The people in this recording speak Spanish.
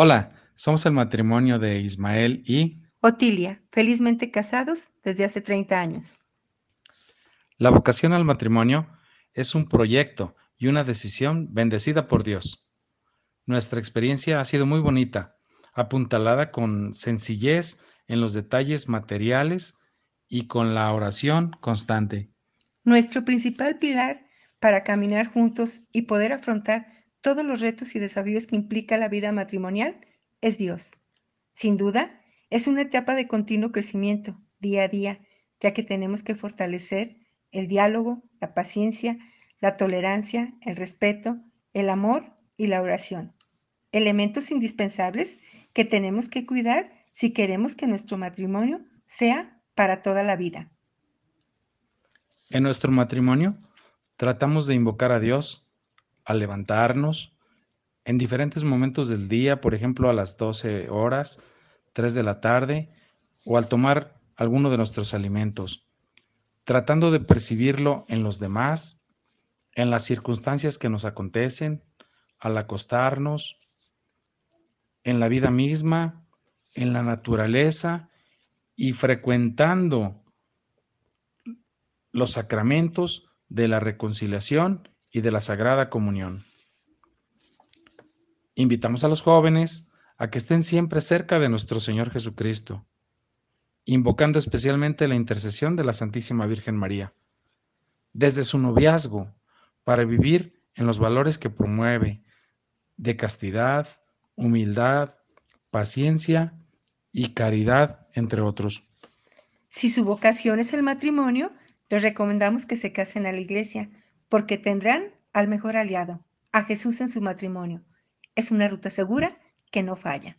Hola, somos el matrimonio de Ismael y Otilia, felizmente casados desde hace 30 años. la vocación al matrimonio es un proyecto y una decisión bendecida por Dios. Nuestra experiencia ha sido muy bonita, apuntalada con sencillez en los detalles materiales y con la oración constante. Nuestro principal pilar para caminar juntos y poder afrontar todos los retos y desafíos que implica la vida matrimonial es Dios. Sin duda, es una etapa de continuo crecimiento, día a día, ya que tenemos que fortalecer el diálogo, la paciencia, la tolerancia, el respeto, el amor y la oración. Elementos indispensables que tenemos que cuidar si queremos que nuestro matrimonio sea para toda la vida. En nuestro matrimonio tratamos de invocar a Dios al levantarnos en diferentes momentos del día, por ejemplo a las 12 horas, 3 de la tarde o al tomar alguno de nuestros alimentos, tratando de percibirlo en los demás, en las circunstancias que nos acontecen, al acostarnos, en la vida misma, en la naturaleza y frecuentando los sacramentos de la reconciliación y de la Sagrada Comunión. Invitamos a los jóvenes a que estén siempre cerca de nuestro Señor Jesucristo, invocando especialmente la intercesión de la Santísima Virgen María, desde su noviazgo, para vivir en los valores que promueve de castidad, humildad, paciencia y caridad, entre otros. Si su vocación es el matrimonio, les recomendamos que se casen a la iglesia, porque tendrán al mejor aliado, a Jesús en su matrimonio. Es una ruta segura que no falla.